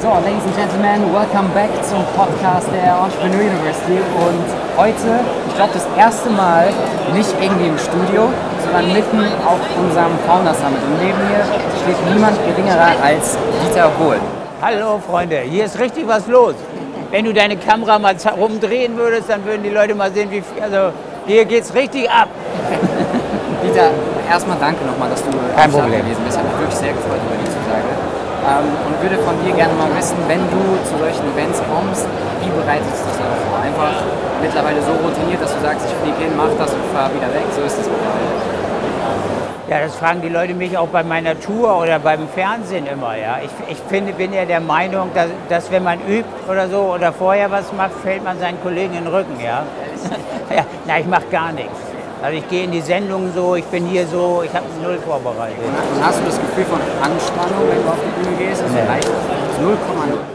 So, ladies and gentlemen, welcome back zum Podcast der Entrepreneur University. Und heute, ich glaube, das erste Mal nicht irgendwie im Studio, sondern mitten auf unserem Founder Summit. Und neben mir steht niemand geringerer als Dieter Bohl. Hallo Freunde, hier ist richtig was los. Wenn du deine Kamera mal rumdrehen würdest, dann würden die Leute mal sehen, wie viel, also hier geht's richtig ab. Dieter, erstmal danke nochmal, dass du Kein Problem. gewesen bist. Hat mich wirklich sehr gefreut über die Zusage. Ähm, und würde von dir gerne mal wissen, wenn du zu solchen Events kommst, wie bereitest du dich darauf vor? Einfach mittlerweile so routiniert, dass du sagst, ich fliege hin, mach das und fahr wieder weg. So ist es mittlerweile. Ja, das fragen die Leute mich auch bei meiner Tour oder beim Fernsehen immer. Ja. Ich, ich finde, bin ja der Meinung, dass, dass wenn man übt oder so oder vorher was macht, fällt man seinen Kollegen in den Rücken. Ja, ja na, ich mache gar nichts. Also ich gehe in die Sendung so, ich bin hier so, ich habe null vorbereitet. Und hast du das Gefühl von Anspannung, wenn du auf die Bühne gehst? Also Nee. leicht, das ist 0,0.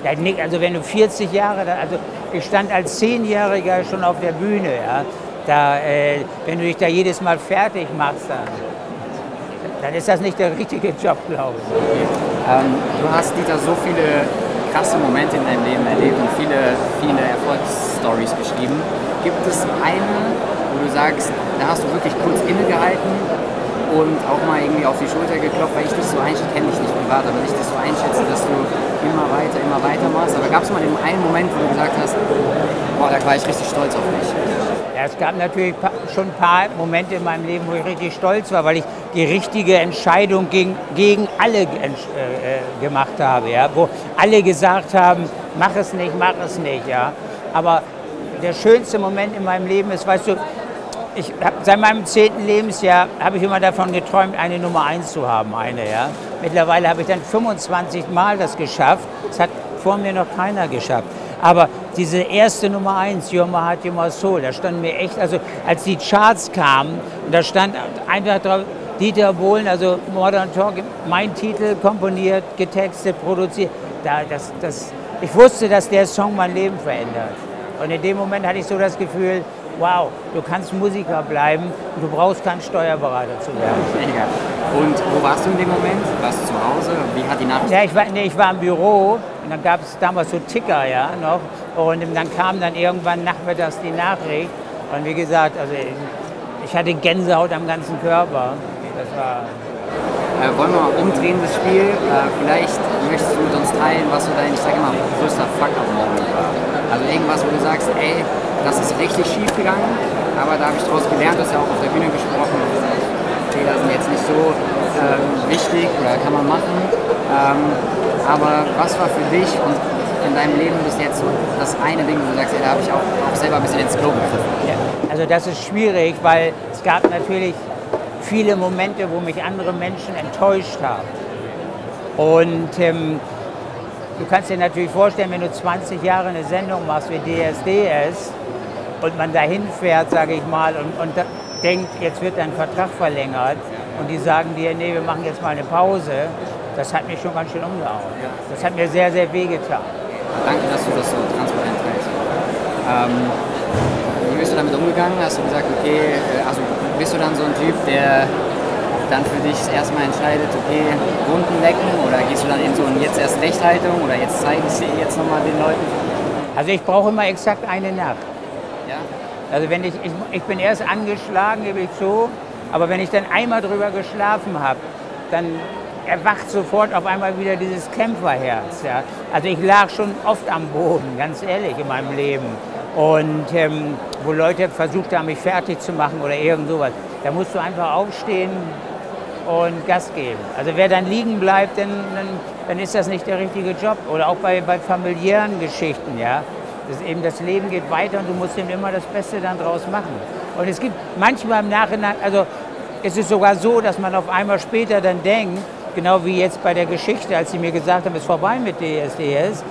Ja, Nick, also wenn du 40 Jahre, also ich stand als Zehnjähriger schon auf der Bühne, ja, da, äh, wenn du dich da jedes Mal fertig machst, dann, dann ist das nicht der richtige Job, glaube ich. Ähm, du hast, Dieter, so viele krasse Momente in deinem Leben erlebt und viele, viele Erfolgsstories geschrieben. Gibt es eine, wo du sagst, da hast du wirklich kurz innegehalten und auch mal irgendwie auf die Schulter geklopft, weil ich dich so einschätze, kenne dich nicht privat, aber ich dich so einschätze, dass du immer weiter, immer weiter machst. Aber gab es mal den einen Moment, wo du gesagt hast, boah, da war ich richtig stolz auf mich. Ja, es gab natürlich schon ein paar Momente in meinem Leben, wo ich richtig stolz war, weil ich die richtige Entscheidung gegen, gegen alle äh, äh, gemacht habe, ja? wo alle gesagt haben, mach es nicht, mach es nicht. Ja? Aber der schönste Moment in meinem Leben ist, weißt du, ich hab, seit meinem zehnten Lebensjahr habe ich immer davon geträumt, eine Nummer eins zu haben, eine. Ja? Mittlerweile habe ich dann 25 Mal das geschafft. Das hat vor mir noch keiner geschafft. Aber diese erste Nummer eins, Your Heart, Your Soul, da stand mir echt, also als die Charts kamen, und da stand einfach drauf, Dieter Bohlen, also Modern Talk, mein Titel, komponiert, getextet, produziert. Da, das, das, ich wusste, dass der Song mein Leben verändert. Und in dem Moment hatte ich so das Gefühl, wow, du kannst Musiker bleiben und du brauchst kein Steuerberater zu werden. Mega. Und wo warst du in dem Moment? Warst du zu Hause? Wie hat die Nachricht Ja, ich war, nee, ich war im Büro und dann gab es damals so Ticker ja noch und dann kam dann irgendwann nachmittags die Nachricht und wie gesagt, also ich hatte Gänsehaut am ganzen Körper. Das war Äh, wollen wir mal umdrehen das Spiel? Äh, vielleicht möchtest du mit uns teilen, was so dein, ich sag immer, größter Fuck-up-Moment war. Also irgendwas, wo du sagst, ey, das ist richtig schief gegangen, aber da habe ich daraus gelernt, du hast ja auch auf der Bühne gesprochen Fehler sind jetzt nicht so ähm, wichtig oder kann man machen. Ähm, aber was war für dich und in deinem Leben bis jetzt so das eine Ding, wo du sagst, ey, da habe ich auch, auch selber ein bisschen ins Klo gegriffen? Ja, also das ist schwierig, weil es gab natürlich viele Momente, wo mich andere Menschen enttäuscht haben. Und ähm, du kannst dir natürlich vorstellen, wenn du 20 Jahre eine Sendung machst wie DSDS und man dahin fährt, sage ich mal, und, und denkt, jetzt wird dein Vertrag verlängert und die sagen dir, nee, wir machen jetzt mal eine Pause, das hat mich schon ganz schön umgehauen. Das hat mir sehr, sehr wehgetan. Danke, dass du das so transparent teilst. Ähm, wie bist du damit umgegangen? Hast du gesagt, okay, äh, also bist du dann so ein Typ, der dann für dich erstmal entscheidet, okay, Wunden lecken oder gehst du dann in so ein jetzt erst Rechthaltung oder jetzt zeige ich sie jetzt nochmal den Leuten? Also ich brauche immer exakt eine Nacht. Ja? Also wenn ich, ich, ich bin erst angeschlagen, gebe ich zu, aber wenn ich dann einmal drüber geschlafen habe, dann erwacht sofort auf einmal wieder dieses Kämpferherz. Ja. Also ich lag schon oft am Boden, ganz ehrlich, in meinem Leben. Und ähm, wo Leute versucht haben, mich fertig zu machen oder irgend sowas. Da musst du einfach aufstehen und Gas geben. Also wer dann liegen bleibt, dann, dann, dann ist das nicht der richtige Job. Oder auch bei, bei familiären Geschichten, ja. Das eben das Leben geht weiter und du musst eben immer das Beste dann draus machen. Und es gibt manchmal im Nachhinein, also es ist sogar so, dass man auf einmal später dann denkt, genau wie jetzt bei der Geschichte, als sie mir gesagt haben, es ist vorbei mit DSDS,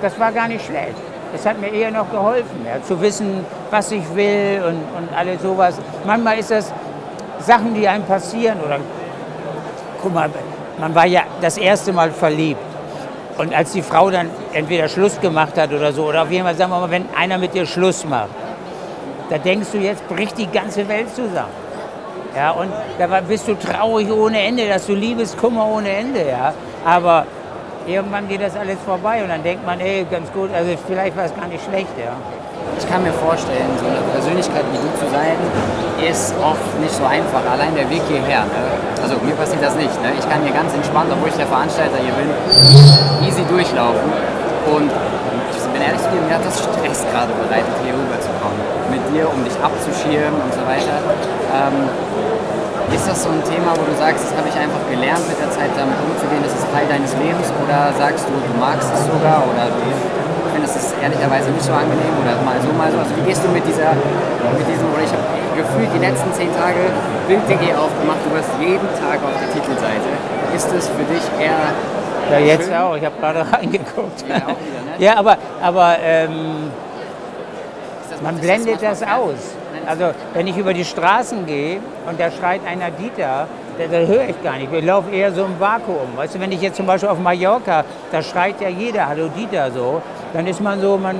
das war gar nicht schlecht. das hat mir eher noch geholfen, ja, zu wissen, was ich will und, und alles sowas. Manchmal ist das Sachen, die einem passieren oder guck mal, man war ja das erste Mal verliebt. Und als die Frau dann entweder Schluss gemacht hat oder so, oder auf jeden Fall, sagen wir mal, wenn einer mit dir Schluss macht, da denkst du, jetzt bricht die ganze Welt zusammen. Ja, und da bist du traurig ohne Ende, dass du Liebeskummer ohne Ende, ja. Aber irgendwann geht das alles vorbei und dann denkt man, ey, ganz gut, also vielleicht war es gar nicht schlecht, ja. Ich kann mir vorstellen, so eine Persönlichkeit wie du zu sein, ist oft nicht so einfach. Allein der Weg hierher. Ne? Also mir passiert das nicht. Ne? Ich kann hier ganz entspannt, obwohl ich der Veranstalter hier bin, easy durchlaufen. Und ich bin ehrlich zu dir, mir hat das Stress gerade bereitet, hier rüberzukommen. Mit dir, um dich abzuschirmen und so weiter. Ähm, ist das so ein Thema, wo du sagst, das habe ich einfach gelernt, mit der Zeit damit umzugehen, das ist Teil deines Lebens? Oder sagst du, du magst es sogar oder du findest es ehrlicherweise nicht so angenehm oder mal so, mal so? Also wie gehst du mit dieser, mit diesem, oder ich habe gefühlt die letzten zehn Tage Bild.de aufgemacht, du warst jeden Tag auf der Titelseite. Ist es für dich eher ja, jetzt schön? auch. Ich habe gerade reingeguckt. Ja, wieder, ne? ja, aber, aber ähm, man blendet das aus. Also wenn ich über die Straßen gehe und da schreit einer Dieter, da, da höre ich gar nicht. Ich laufe eher so im Vakuum. Weißt du, wenn ich jetzt zum Beispiel auf Mallorca, da schreit ja jeder Hallo Dieter so, dann ist man so, man,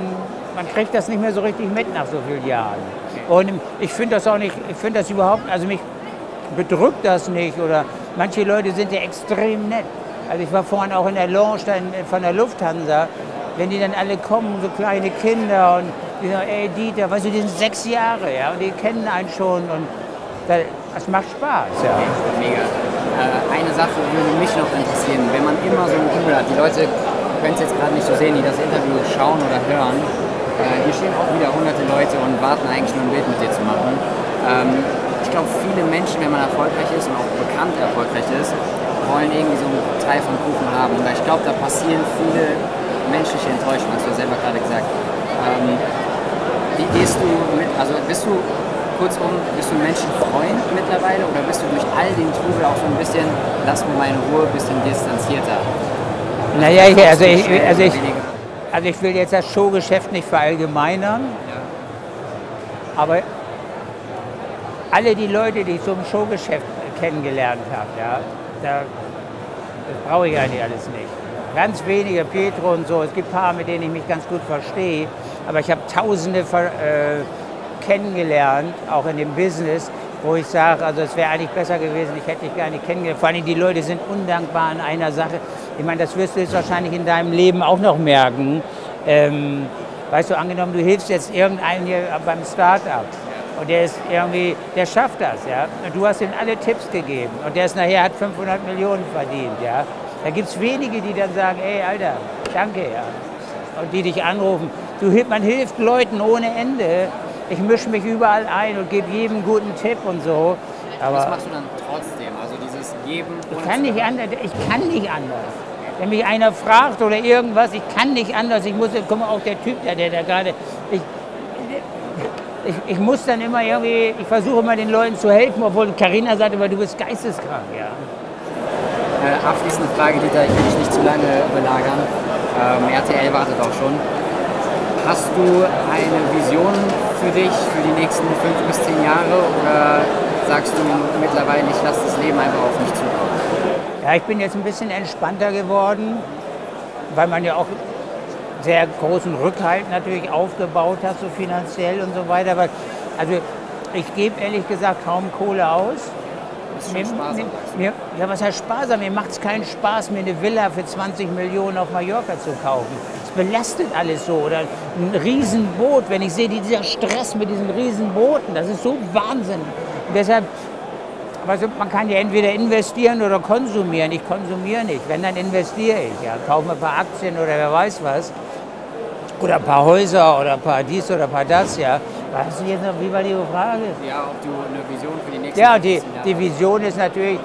man kriegt das nicht mehr so richtig mit nach so vielen Jahren. Und ich finde das auch nicht, ich finde das überhaupt, also mich bedrückt das nicht oder manche Leute sind ja extrem nett. Also ich war vorhin auch in der Lounge von der Lufthansa, wenn die dann alle kommen, so kleine Kinder und die sagen, ey Dieter, weißt du, die sind sechs Jahre, ja, und die kennen einen schon und das macht Spaß, ja. Mega. Äh, eine Sache würde mich noch interessieren, wenn man immer so ein Gefühl hat, die Leute können es jetzt gerade nicht so sehen, die das Interview schauen oder hören, äh, hier stehen auch wieder hunderte Leute und warten eigentlich nur ein Bild mit dir zu machen. Ähm, ich glaube, viele Menschen, wenn man erfolgreich ist und auch bekannt erfolgreich ist, wollen irgendwie so einen Teil vom Kuchen haben. Und ich glaube, da passieren viele menschliche Enttäuschungen, hast du ja selber gerade gesagt. Ähm, wie gehst du mit, also bist du kurzum, bist du Menschenfreund mittlerweile oder bist du durch all den Trubel auch so ein bisschen, lass mir meine Ruhe, ein bisschen distanzierter? Naja, ich, also, ich, also, ich, also ich will jetzt das Showgeschäft nicht verallgemeinern, ja. aber alle die Leute, die ich so im Showgeschäft kennengelernt habe, ja, da, das brauche ich eigentlich alles nicht. Ganz wenige, Pietro und so. Es gibt ein paar, mit denen ich mich ganz gut verstehe. Aber ich habe Tausende äh, kennengelernt, auch in dem Business, wo ich sage, also es wäre eigentlich besser gewesen, ich hätte dich gar nicht kennengelernt. Vor allem die Leute sind undankbar an einer Sache. Ich meine, das wirst du jetzt wahrscheinlich in deinem Leben auch noch merken. Ähm, weißt du, angenommen, du hilfst jetzt irgendeinem hier beim Start-up und der ist irgendwie, der schafft das, ja. Und du hast ihm alle Tipps gegeben und der ist nachher hat 500 Millionen verdient, ja. Da gibt es wenige, die dann sagen, ey, Alter, danke, ja. Und die dich anrufen. Du, man hilft Leuten ohne Ende. Ich mische mich überall ein und gebe jedem guten Tipp und so. Aber Was machst du dann Geben? Ich kann nicht anders. Ich kann nicht anders. Wenn mich einer fragt oder irgendwas, ich kann nicht anders. Ich muss, guck mal, auch der Typ, der, der da gerade, ich, ich, ich, muss dann immer irgendwie, ich versuche immer den Leuten zu helfen, obwohl Karina sagt immer, du bist geisteskrank, ja. Äh, abschließende Frage, Dieter, ich will dich nicht zu lange belagern. Ähm, RTL wartet auch schon. Hast du eine Vision für dich für die nächsten fünf bis zehn Jahre oder sagst du mittlerweile, ich lasse das Leben einfach auf mich zukommen? Ja, ich bin jetzt ein bisschen entspannter geworden, weil man ja auch sehr großen Rückhalt natürlich aufgebaut hat, so finanziell und so weiter. Aber also ich gebe ehrlich gesagt kaum Kohle aus. Das ist mir, sparsam, mir, ja, was heißt sparsam? Mir macht es keinen Spaß, mir eine Villa für 20 Millionen auf Mallorca zu kaufen. Es belastet alles so. Oder ein Riesenboot, wenn ich sehe, dieser Stress mit diesen Riesenbooten, das ist so Wahnsinn. Deshalb, also man kann ja entweder investieren oder konsumieren. Ich konsumiere nicht. Wenn, dann investiere ich. Ja. Kaufe ein paar Aktien oder wer weiß was. Oder ein paar Häuser oder ein paar dies oder ein paar das, ja. Weißt du jetzt noch, wie war die Frage? Ja, ob du eine Vision für die nächsten Ja, die, die Vision ist natürlich,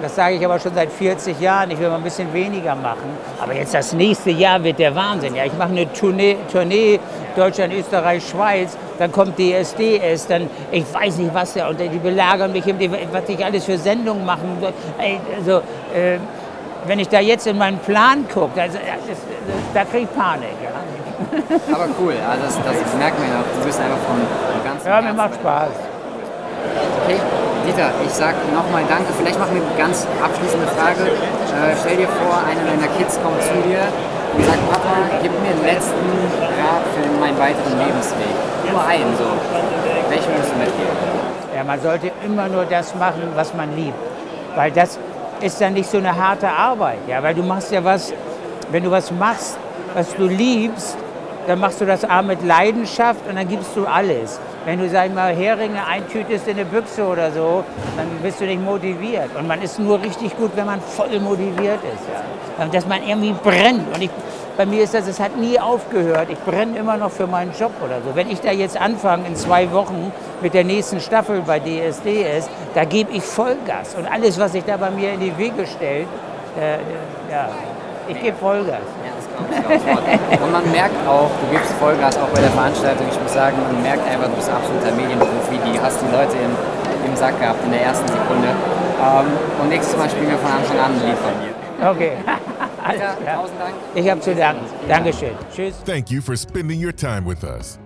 das sage ich aber schon seit 40 Jahren, ich will mal ein bisschen weniger machen. Aber jetzt das nächste Jahr wird der Wahnsinn. Ja, ich mache eine Tournee, Tournee Deutschland, Österreich, Schweiz, dann kommt DSDS, dann ich weiß nicht was ja, und die belagern mich, was ich alles für Sendungen machen. Also, äh, wenn ich da jetzt in meinen Plan gucke, also, da kriege ich Panik. Ja. Aber cool, also das, das merkt man ja auch. Du bist einfach von ganz Ja, mir macht Spaß. Okay, Dieter, ich sag nochmal Danke. Vielleicht machen wir eine ganz abschließende Frage. Äh, stell dir vor, einer deiner Kids kommt zu dir und sagt, Papa, gib mir den letzten Rat für meinen weiteren Lebensweg. Nur einen so. Welchen würdest du mitgeben? Ja, man sollte immer nur das machen, was man liebt. Weil das ist dann nicht so eine harte Arbeit. Ja, weil du machst ja was, wenn du was machst, was du liebst, dann machst du das A mit Leidenschaft und dann gibst du alles. Wenn du, sag ich mal, Heringe eintütest in eine Büchse oder so, dann bist du nicht motiviert. Und man ist nur richtig gut, wenn man voll motiviert ist. Ja. Dass man irgendwie brennt. Und ich, bei mir ist das, es hat nie aufgehört. Ich brenne immer noch für meinen Job oder so. Wenn ich da jetzt anfange in zwei Wochen mit der nächsten Staffel bei DSDS, da gebe ich Vollgas. Und alles, was sich da bei mir in die Wege stellt, äh, ja, ich gebe Vollgas. Und man merkt auch, du gibst Vollgas auch bei der Veranstaltung. Ich muss sagen, man merkt einfach, du bist absoluter Medienprofi. Die hast die Leute im, im Sack gehabt in der ersten Sekunde. Um, und nächstes Mal spielen wir von Anfang an ein Lied von dir. Okay. Alles klar. Ich habe zu danken. Dankeschön. Tschüss. Thank you for spending your time with us.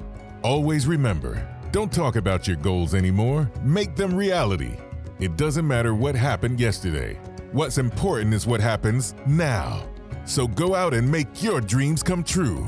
Always remember, don't talk about your goals anymore. Make them reality. It doesn't matter what happened yesterday. What's important is what happens now. So go out and make your dreams come true.